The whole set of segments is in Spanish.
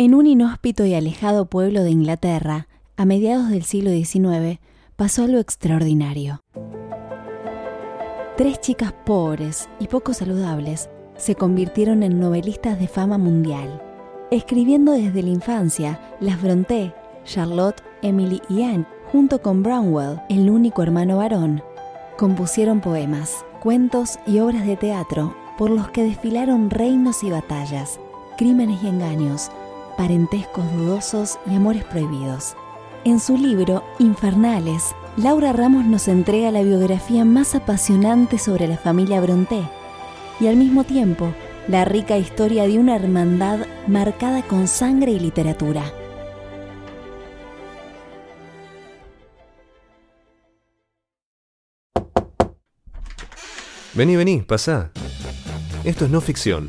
En un inhóspito y alejado pueblo de Inglaterra, a mediados del siglo XIX, pasó algo extraordinario. Tres chicas pobres y poco saludables se convirtieron en novelistas de fama mundial. Escribiendo desde la infancia, las Brontë, Charlotte, Emily y Anne, junto con Brownwell, el único hermano varón, compusieron poemas, cuentos y obras de teatro por los que desfilaron reinos y batallas, crímenes y engaños, parentescos dudosos y amores prohibidos. En su libro Infernales, Laura Ramos nos entrega la biografía más apasionante sobre la familia Bronté y al mismo tiempo la rica historia de una hermandad marcada con sangre y literatura. Vení, vení, pasá. Esto es No Ficción,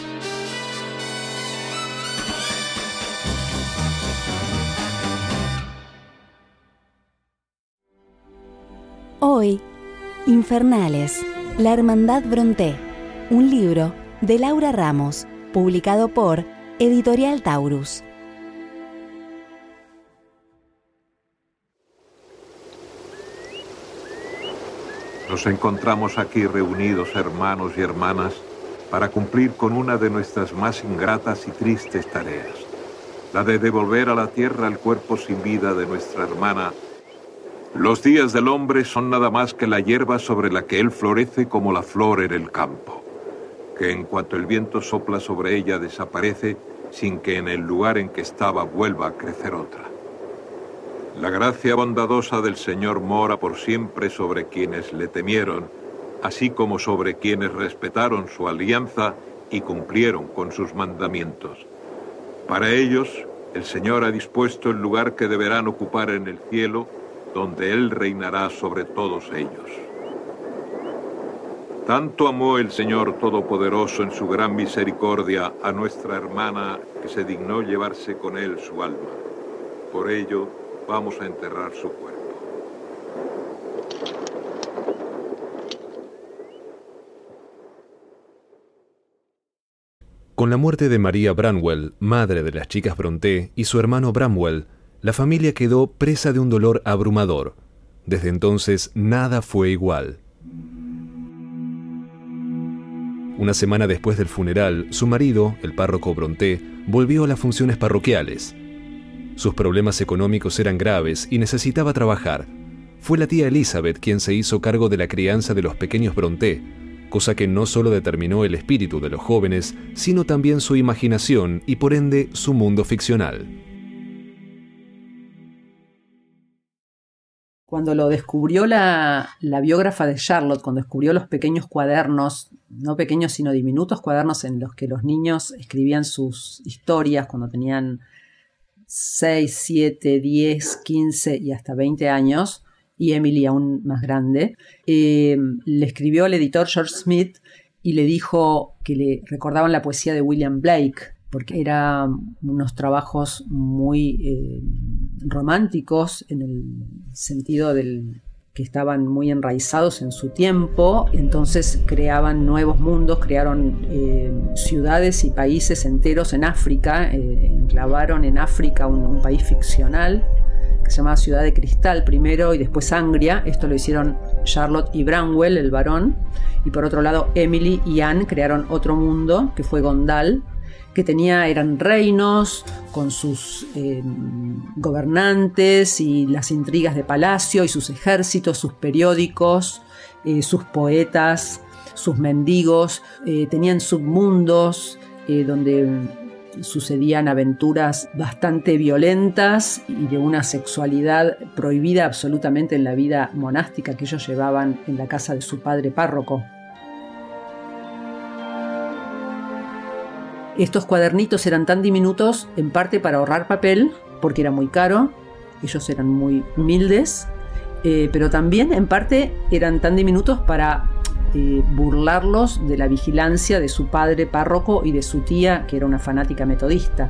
Infernales, La Hermandad Bronté, un libro de Laura Ramos, publicado por Editorial Taurus. Nos encontramos aquí reunidos, hermanos y hermanas, para cumplir con una de nuestras más ingratas y tristes tareas, la de devolver a la tierra el cuerpo sin vida de nuestra hermana. Los días del hombre son nada más que la hierba sobre la que él florece como la flor en el campo, que en cuanto el viento sopla sobre ella desaparece sin que en el lugar en que estaba vuelva a crecer otra. La gracia bondadosa del Señor mora por siempre sobre quienes le temieron, así como sobre quienes respetaron su alianza y cumplieron con sus mandamientos. Para ellos, el Señor ha dispuesto el lugar que deberán ocupar en el cielo, donde Él reinará sobre todos ellos. Tanto amó el Señor Todopoderoso en su gran misericordia a nuestra hermana que se dignó llevarse con Él su alma. Por ello, vamos a enterrar su cuerpo. Con la muerte de María Branwell, madre de las chicas Bronté, y su hermano Bramwell, la familia quedó presa de un dolor abrumador. Desde entonces nada fue igual. Una semana después del funeral, su marido, el párroco Bronté, volvió a las funciones parroquiales. Sus problemas económicos eran graves y necesitaba trabajar. Fue la tía Elizabeth quien se hizo cargo de la crianza de los pequeños Bronté, cosa que no solo determinó el espíritu de los jóvenes, sino también su imaginación y por ende su mundo ficcional. Cuando lo descubrió la, biógrafa de Charlotte, cuando descubrió los pequeños cuadernos, no pequeños sino diminutos cuadernos en los que los niños escribían sus historias cuando tenían 6, 7, 10, 15 y hasta 20 años, y Emily aún más grande, eh, le escribió al editor George Smith y le dijo que le recordaban la poesía de William Blake, porque eran unos trabajos muy eh, románticos en el sentido del que estaban muy enraizados en su tiempo, entonces creaban nuevos mundos, crearon eh, ciudades y países enteros en África, eh, enclavaron en África un, país ficcional que se llamaba Ciudad de Cristal primero y después Angria, esto lo hicieron Charlotte y Branwell, el varón, y por otro lado Emily y Anne crearon otro mundo que fue Gondal, que tenía, eran reinos con sus eh, gobernantes y las intrigas de palacio y sus ejércitos, sus periódicos, eh, sus poetas, sus mendigos, eh, tenían submundos donde sucedían aventuras bastante violentas y de una sexualidad prohibida absolutamente en la vida monástica que ellos llevaban en la casa de su padre párroco. Estos cuadernitos eran tan diminutos en parte para ahorrar papel, porque era muy caro, ellos eran muy humildes, Eh, pero también en parte eran tan diminutos para eh, burlarlos de la vigilancia de su padre párroco y de su tía, que era una fanática metodista.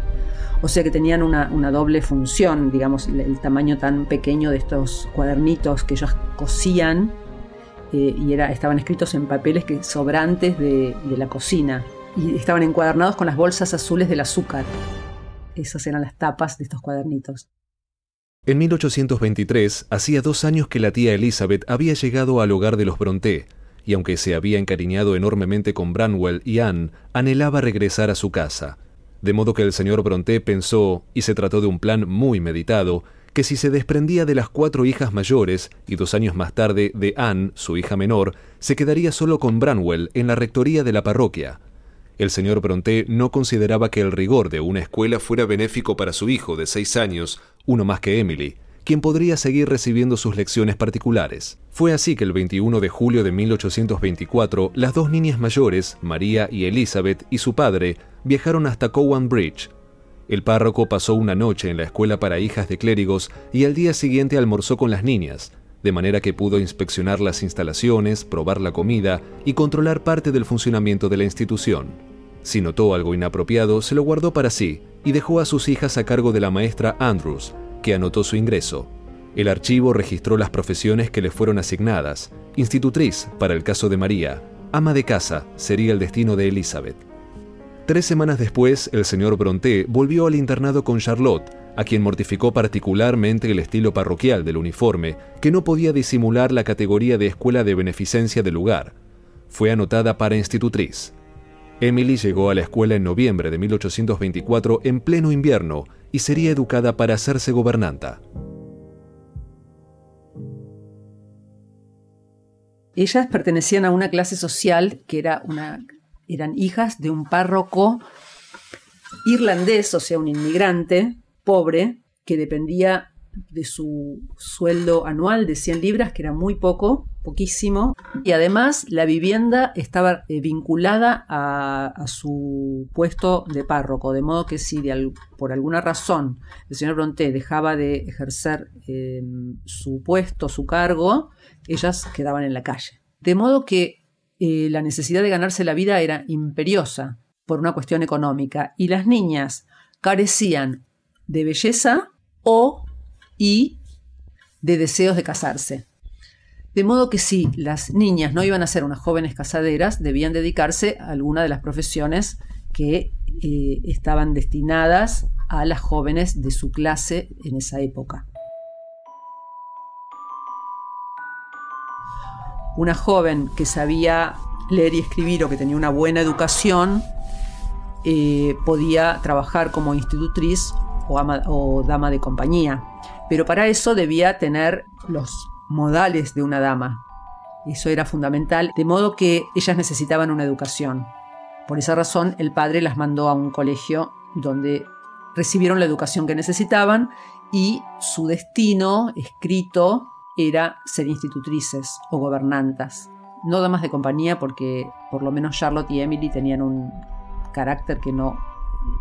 O sea que tenían una, doble función, digamos, el, tamaño tan pequeño de estos cuadernitos que ellos cosían eh, y era, estaban escritos en papeles que, sobrantes de, de la cocina estaban encuadernados con las bolsas azules del azúcar. Esas eran las tapas de estos cuadernitos. En 1823, hacía dos años que la tía Elizabeth había llegado al hogar de los Brontë, y aunque se había encariñado enormemente con Branwell y Anne, anhelaba regresar a su casa. De modo que el señor Bronté pensó, y se trató de un plan muy meditado, que si se desprendía de las cuatro hijas mayores y dos años más tarde de Anne, su hija menor, se quedaría solo con Branwell en la rectoría de la parroquia. El señor Bronté no consideraba que el rigor de una escuela fuera benéfico para su hijo de seis años, uno más que Emily, quien podría seguir recibiendo sus lecciones particulares. Fue así que el 21 de julio de 1824, las dos niñas mayores, María y Elizabeth, y su padre, viajaron hasta Cowan Bridge. El párroco pasó una noche en la escuela para hijas de clérigos y al día siguiente almorzó con las niñas, de manera que pudo inspeccionar las instalaciones, probar la comida y controlar parte del funcionamiento de la institución. Si notó algo inapropiado, se lo guardó para sí y dejó a sus hijas a cargo de la maestra Andrews, que anotó su ingreso. El archivo registró las profesiones que le fueron asignadas. Institutriz, para el caso de María. Ama de casa, sería el destino de Elizabeth. Tres semanas después, el señor Bronté volvió al internado con Charlotte, a quien mortificó particularmente el estilo parroquial del uniforme, que no podía disimular la categoría de escuela de beneficencia del lugar. Fue anotada para institutriz. Emily llegó a la escuela en noviembre de 1824 en pleno invierno y sería educada para hacerse gobernanta. Ellas pertenecían a una clase social que era una, eran hijas de un párroco irlandés, o sea, un inmigrante pobre que dependía de su sueldo anual de 100 libras, que era muy poco, poquísimo, y además la vivienda estaba eh, vinculada a, su puesto de párroco, de modo que si por alguna razón el señor Bronté dejaba de ejercer em, su puesto, su cargo, ellas quedaban en la calle. De modo que eh, la necesidad de ganarse la vida era imperiosa por una cuestión económica, y las niñas carecían de belleza o y de deseos de casarse. De modo que si las niñas no iban a ser unas jóvenes casaderas, debían dedicarse a alguna de las profesiones que eh, estaban destinadas a las jóvenes de su clase en esa época. Una joven que sabía leer y escribir o que tenía una buena educación eh, podía trabajar como institutriz o dama de compañía pero para eso debía tener los modales de una dama. Eso era fundamental, de modo que ellas necesitaban una educación. Por esa razón, el padre las mandó a un colegio donde recibieron la educación que necesitaban y su destino escrito era ser institutrices o gobernantas. No damas de compañía porque por lo menos Charlotte y Emily tenían un carácter que no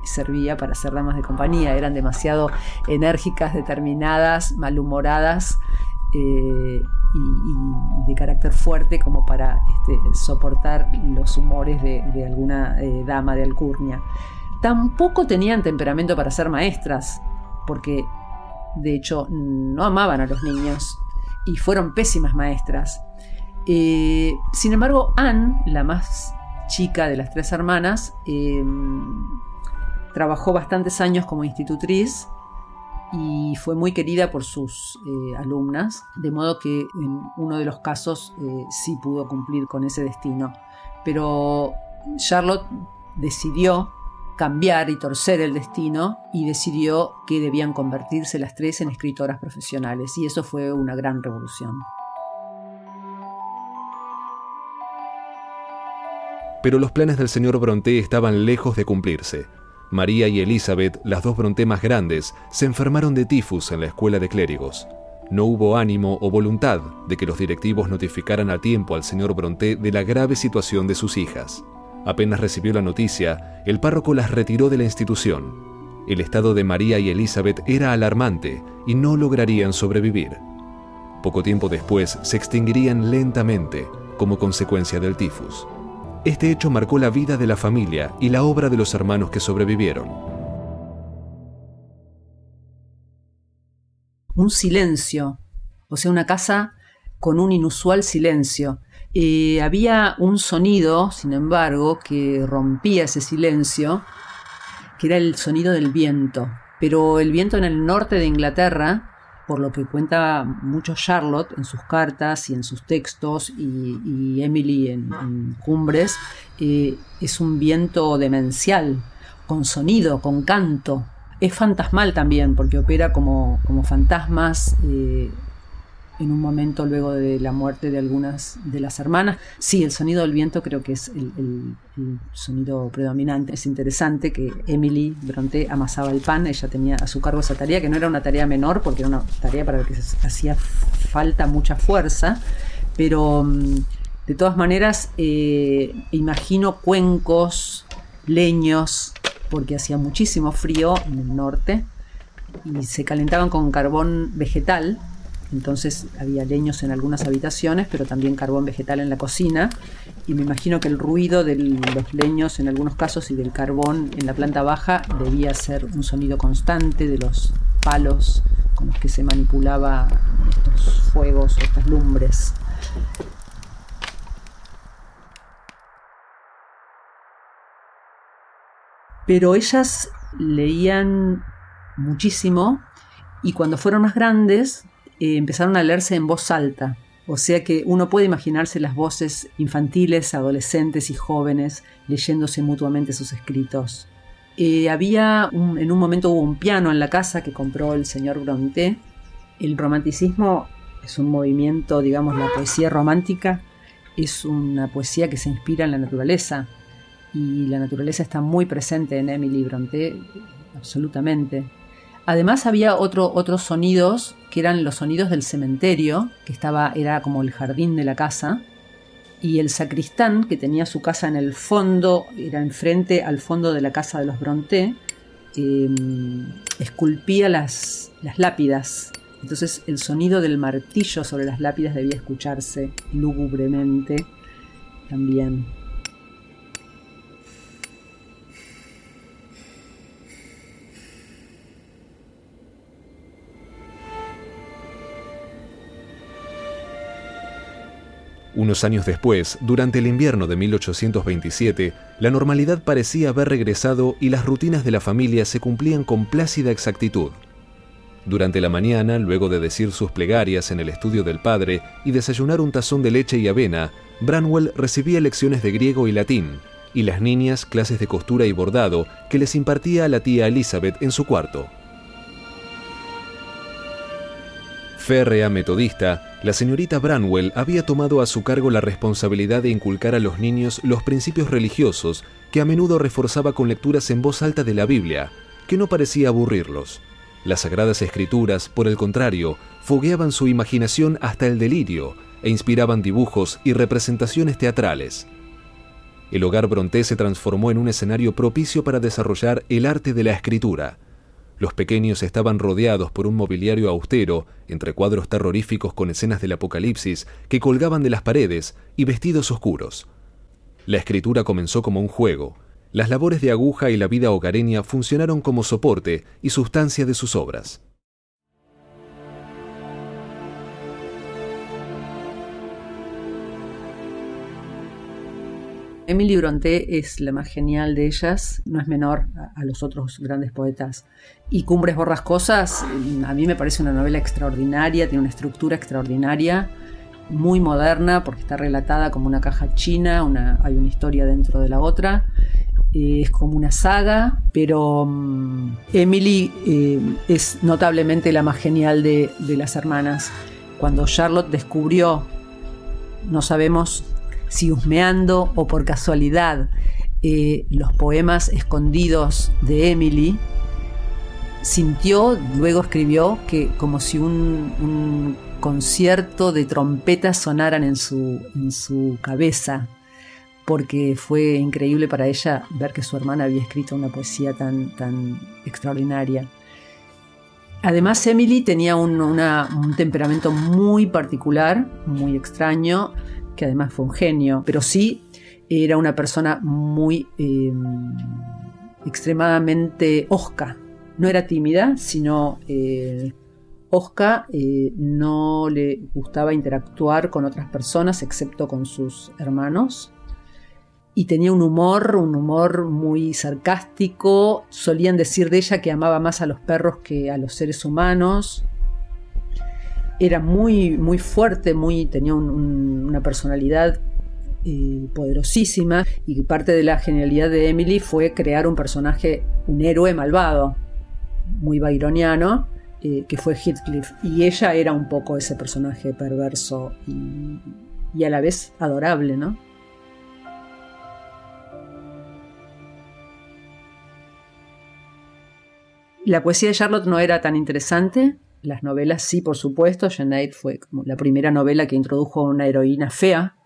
servía para ser damas de compañía, eran demasiado enérgicas, determinadas, malhumoradas eh, y, de carácter fuerte como para este, soportar los humores de, alguna eh, dama de alcurnia. Tampoco tenían temperamento para ser maestras, porque de hecho no amaban a los niños y fueron pésimas maestras. Eh, sin embargo, Anne, la más chica de las tres hermanas, Trabajó bastantes años como institutriz y fue muy querida por sus eh, alumnas, de modo que en uno de los casos eh, sí pudo cumplir con ese destino. Pero Charlotte decidió cambiar y torcer el destino y decidió que debían convertirse las tres en escritoras profesionales y eso fue una gran revolución. Pero los planes del señor Bronté estaban lejos de cumplirse. María y Elizabeth, las dos Bronté más grandes, se enfermaron de tifus en la escuela de clérigos. No hubo ánimo o voluntad de que los directivos notificaran a tiempo al señor Bronté de la grave situación de sus hijas. Apenas recibió la noticia, el párroco las retiró de la institución. El estado de María y Elizabeth era alarmante y no lograrían sobrevivir. Poco tiempo después se extinguirían lentamente como consecuencia del tifus. Este hecho marcó la vida de la familia y la obra de los hermanos que sobrevivieron. Un silencio, o sea, una casa con un inusual silencio. Había un sonido, sin embargo, que rompía ese silencio, que era el sonido del viento. Pero el viento en el norte de Inglaterra, por lo que cuenta mucho Charlotte en sus cartas y en sus textos y, Emily en, Cumbres, eh, es un viento demencial, con sonido, con canto. Es fantasmal también, porque opera como, como fantasmas. Eh, en un momento luego de la muerte de algunas de las hermanas. Sí, el sonido del viento creo que es el, sonido predominante. Es interesante que Emily Bronte amasaba el pan, ella tenía a su cargo esa tarea, que no era una tarea menor, porque era una tarea para la que hacía falta mucha fuerza, pero mm, de todas maneras eh, imagino cuencos, leños, porque hacía muchísimo frío en el norte y se calentaban con carbón vegetal entonces había leños en algunas habitaciones, pero también carbón vegetal en la cocina. Y me imagino que el ruido de los leños en algunos casos y del carbón en la planta baja debía ser un sonido constante de los palos con los que se manipulaba estos fuegos o estas lumbres. Pero ellas leían muchísimo y cuando fueron más grandes eh, empezaron a leerse en voz alta. O sea que uno puede imaginarse las voces infantiles, adolescentes y jóvenes leyéndose mutuamente sus escritos. Eh, había en un momento hubo un piano en la casa que compró el señor Bronte. El romanticismo es un movimiento, digamos, la poesía romántica es una poesía que se inspira en la naturaleza y la naturaleza está muy presente en Emily Bronte, absolutamente. Además había otros sonidos que eran los sonidos del cementerio, que estaba, era como el jardín de la casa, y el sacristán, que tenía su casa en el fondo, era enfrente al fondo de la casa de los Bronté, em, esculpía las, las lápidas. Entonces el sonido del martillo sobre las lápidas debía escucharse lúgubremente también. Unos años después, durante el invierno de 1827, la normalidad parecía haber regresado y las rutinas de la familia se cumplían con plácida exactitud. Durante la mañana, luego de decir sus plegarias en el estudio del padre y desayunar un tazón de leche y avena, Branwell recibía lecciones de griego y latín, y las niñas clases de costura y bordado que les impartía la tía Elizabeth en su cuarto. Férrea metodista, la señorita Branwell había tomado a su cargo la responsabilidad de inculcar a los niños los principios religiosos que a menudo reforzaba con lecturas en voz alta de la Biblia, que no parecía aburrirlos. Las sagradas escrituras, por el contrario, fogueaban su imaginación hasta el delirio e inspiraban dibujos y representaciones teatrales. El hogar Bronté se transformó en un escenario propicio para desarrollar el arte de la escritura. Los pequeños estaban rodeados por un mobiliario austero, entre cuadros terroríficos con escenas del apocalipsis que colgaban de las paredes y vestidos oscuros. La escritura comenzó como un juego. Las labores de aguja y la vida hogareña funcionaron como soporte y sustancia de sus obras. Emily Bronte es la más genial de ellas, no es menor a, los otros grandes poetas. Y Cumbres Borrascosas, mm, a mí me parece una novela extraordinaria, tiene una estructura extraordinaria, muy moderna, porque está relatada como una caja china, hay una historia dentro de la otra. Eh, es como una saga, pero mm, Emily eh, es notablemente la más genial de, de las hermanas. Cuando Charlotte descubrió, no sabemos si husmeando o por casualidad eh, los poemas escondidos de Emily, sintió, luego escribió, que como si un, concierto de trompetas sonaran en su, en su cabeza, porque fue increíble para ella ver que su hermana había escrito una poesía tan, tan extraordinaria. Además, Emily tenía un, temperamento muy particular, muy extraño, que además fue un genio, pero sí era una persona muy em, extremadamente osca. No era tímida, sino eh, osca, eh, no le gustaba interactuar con otras personas excepto con sus hermanos y tenía un humor, un humor muy sarcástico. Solían decir de ella que amaba más a los perros que a los seres humanos. Era muy, muy fuerte, muy, tenía una personalidad eh, poderosísima y parte de la genialidad de Emily fue crear un personaje, un héroe malvado, muy byroniano, eh, que fue Heathcliff. Y ella era un poco ese personaje perverso y, y a la vez adorable, ¿no? La poesía de Charlotte no era tan interesante, las novelas sí, por supuesto. Jane Eyre fue como la primera novela que introdujo una heroína fea.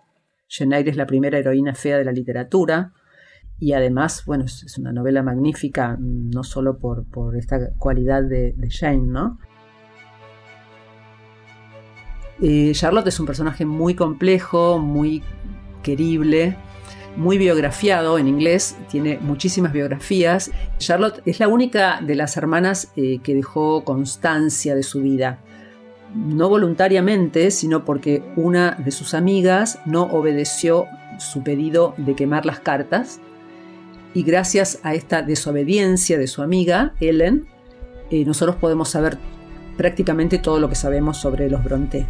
Jane Eyre es la primera heroína fea de la literatura. Y además, bueno, es una novela magnífica, no solo por, esta cualidad de, Jane, ¿no? Eh, Charlotte es un personaje muy complejo, muy querible, muy biografiado en inglés, tiene muchísimas biografías. Charlotte es la única de las hermanas eh, que dejó constancia de su vida. No voluntariamente, sino porque una de sus amigas no obedeció su pedido de quemar las cartas. Y gracias a esta desobediencia de su amiga, Ellen, eh, nosotros podemos saber prácticamente todo lo que sabemos sobre los Bronte,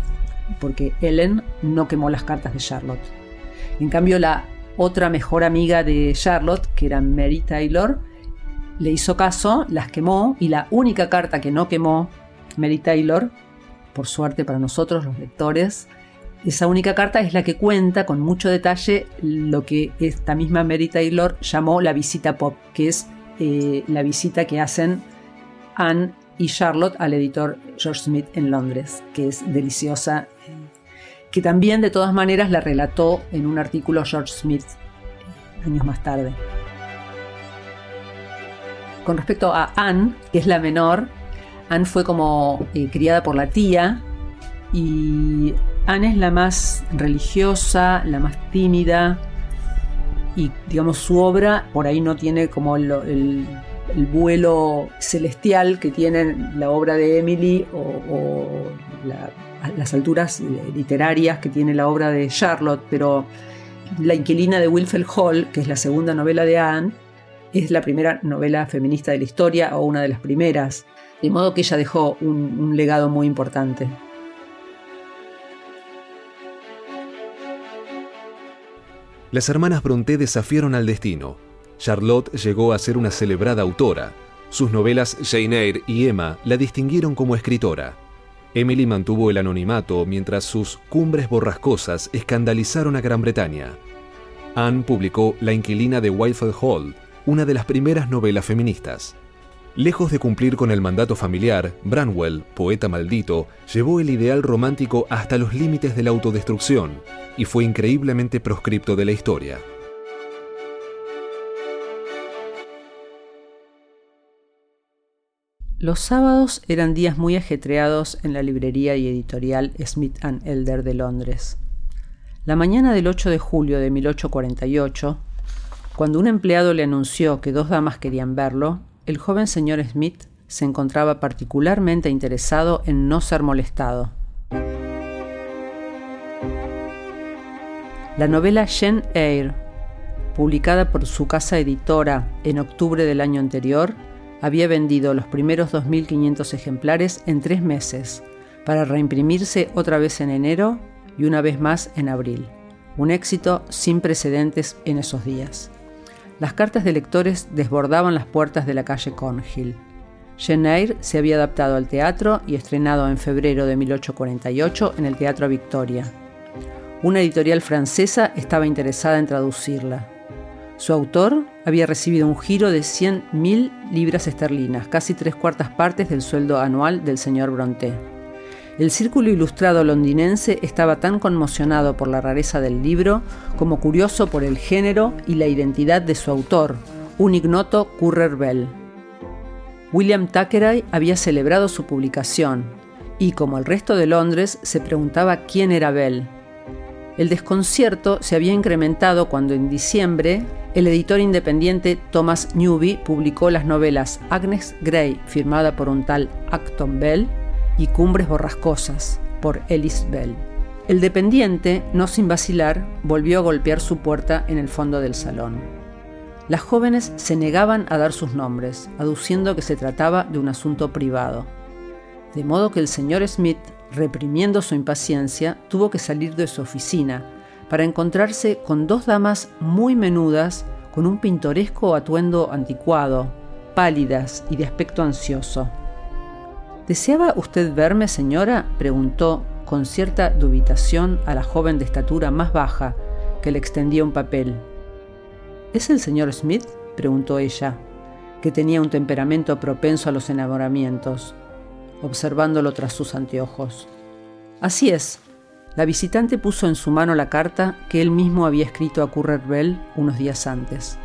porque Ellen no quemó las cartas de Charlotte. En cambio, la otra mejor amiga de Charlotte, que era Mary Taylor, le hizo caso, las quemó y la única carta que no quemó Mary Taylor, por suerte para nosotros los lectores, esa única carta es la que cuenta con mucho detalle lo que esta misma Mary Taylor llamó la visita pop, que es eh, la visita que hacen Anne y Charlotte al editor George Smith en Londres, que es deliciosa que también de todas maneras la relató en un artículo George Smith años más tarde. Con respecto a Anne, que es la menor, Anne fue como eh, criada por la tía y Anne es la más religiosa, la más tímida y digamos su obra por ahí no tiene como el, vuelo celestial que tiene la obra de Emily o la las alturas literarias que tiene la obra de Charlotte, pero La inquilina de Wilfred Hall, que es la segunda novela de Anne, es la primera novela feminista de la historia o una de las primeras, de modo que ella dejó un, un legado muy importante. Las hermanas Brontë desafiaron al destino. Charlotte llegó a ser una celebrada autora. Sus novelas Jane Eyre y Emma la distinguieron como escritora. Emily mantuvo el anonimato mientras sus cumbres borrascosas escandalizaron a Gran Bretaña. Anne publicó La inquilina de Whiteford Hall, una de las primeras novelas feministas. Lejos de cumplir con el mandato familiar, Branwell, poeta maldito, llevó el ideal romántico hasta los límites de la autodestrucción y fue increíblemente proscripto de la historia. Los sábados eran días muy ajetreados en la librería y editorial Smith Elder de Londres. La mañana del 8 de julio de 1848, cuando un empleado le anunció que dos damas querían verlo, el joven señor Smith se encontraba particularmente interesado en no ser molestado. La novela Jane Eyre, publicada por su casa editora en octubre del año anterior, había vendido los primeros 2.500 ejemplares en tres meses, para reimprimirse otra vez en enero y una vez más en abril. Un éxito sin precedentes en esos días. Las cartas de lectores desbordaban las puertas de la calle Cornhill. Jane Eyre se había adaptado al teatro y estrenado en febrero de 1848 en el Teatro Victoria. Una editorial francesa estaba interesada en traducirla. Su autor había recibido un giro de 100.000 libras esterlinas, casi tres cuartas partes del sueldo anual del señor Brontë. El círculo ilustrado londinense estaba tan conmocionado por la rareza del libro como curioso por el género y la identidad de su autor, un ignoto Currer Bell. William Thackeray había celebrado su publicación y, como el resto de Londres, se preguntaba quién era Bell. El desconcierto se había incrementado cuando en diciembre el editor independiente Thomas Newby publicó las novelas Agnes Grey, firmada por un tal Acton Bell, y Cumbres Borrascosas, por Ellis Bell. El dependiente, no sin vacilar, volvió a golpear su puerta en el fondo del salón. Las jóvenes se negaban a dar sus nombres, aduciendo que se trataba de un asunto privado. De modo que el señor Smith, reprimiendo su impaciencia, tuvo que salir de su oficina para encontrarse con dos damas muy menudas con un pintoresco atuendo anticuado, pálidas y de aspecto ansioso. ¿Deseaba usted verme, señora? preguntó con cierta dubitación a la joven de estatura más baja, que le extendía un papel. ¿Es el señor Smith? preguntó ella, que tenía un temperamento propenso a los enamoramientos, observándolo tras sus anteojos. Así es. La visitante puso en su mano la carta que él mismo había escrito a Currer Bell unos días antes.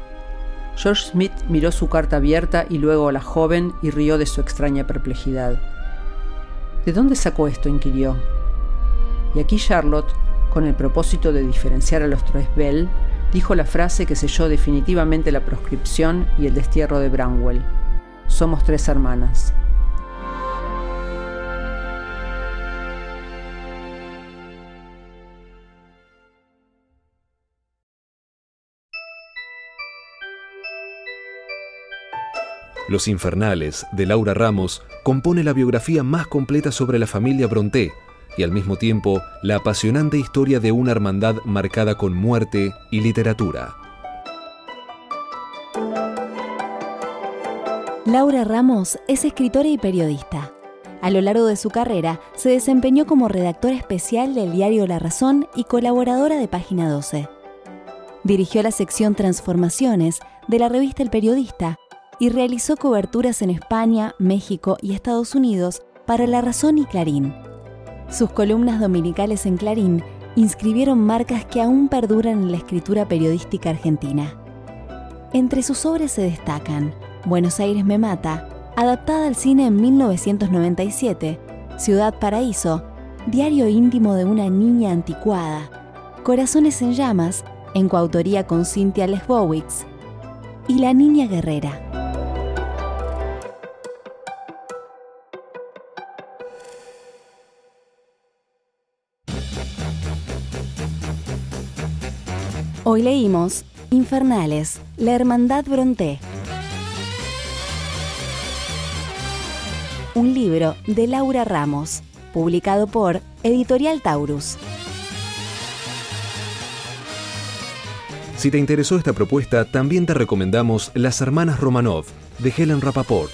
George Smith miró su carta abierta y luego a la joven y rió de su extraña perplejidad. ¿De dónde sacó esto? inquirió. Y aquí Charlotte, con el propósito de diferenciar a los tres Bell, dijo la frase que selló definitivamente la proscripción y el destierro de Bramwell. Somos tres hermanas. Los Infernales, de Laura Ramos, compone la biografía más completa sobre la familia Bronté y al mismo tiempo la apasionante historia de una hermandad marcada con muerte y literatura. Laura Ramos es escritora y periodista. A lo largo de su carrera se desempeñó como redactora especial del diario La Razón y colaboradora de Página 12. Dirigió la sección Transformaciones de la revista El Periodista y realizó coberturas en España, México y Estados Unidos para La Razón y Clarín. Sus columnas dominicales en Clarín inscribieron marcas que aún perduran en la escritura periodística argentina. Entre sus obras se destacan Buenos Aires me mata, adaptada al cine en 1997, Ciudad Paraíso, Diario íntimo de una niña anticuada, Corazones en llamas, en coautoría con Cynthia Lesbowitz, y La Niña Guerrera. Hoy leímos Infernales, la Hermandad Bronté. Un libro de Laura Ramos, publicado por Editorial Taurus. Si te interesó esta propuesta, también te recomendamos Las Hermanas Romanov, de Helen Rapaport.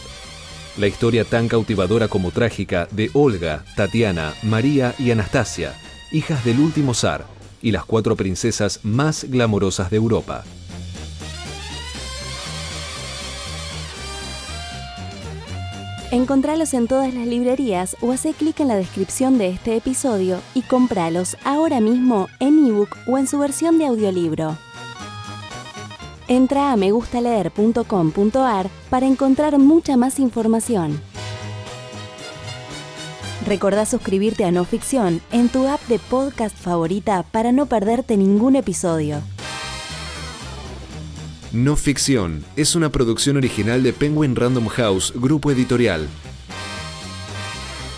La historia tan cautivadora como trágica de Olga, Tatiana, María y Anastasia, hijas del último zar, y las cuatro princesas más glamorosas de Europa. Encontralos en todas las librerías o hace clic en la descripción de este episodio y cómpralos ahora mismo en ebook o en su versión de audiolibro. Entra a megustaleer.com.ar para encontrar mucha más información. Recordá suscribirte a No Ficción en tu app de podcast favorita para no perderte ningún episodio. No Ficción es una producción original de Penguin Random House, grupo editorial.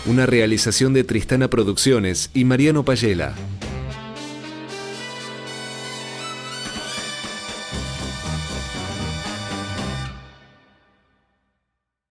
Una realización de Tristana Producciones y Mariano Payela.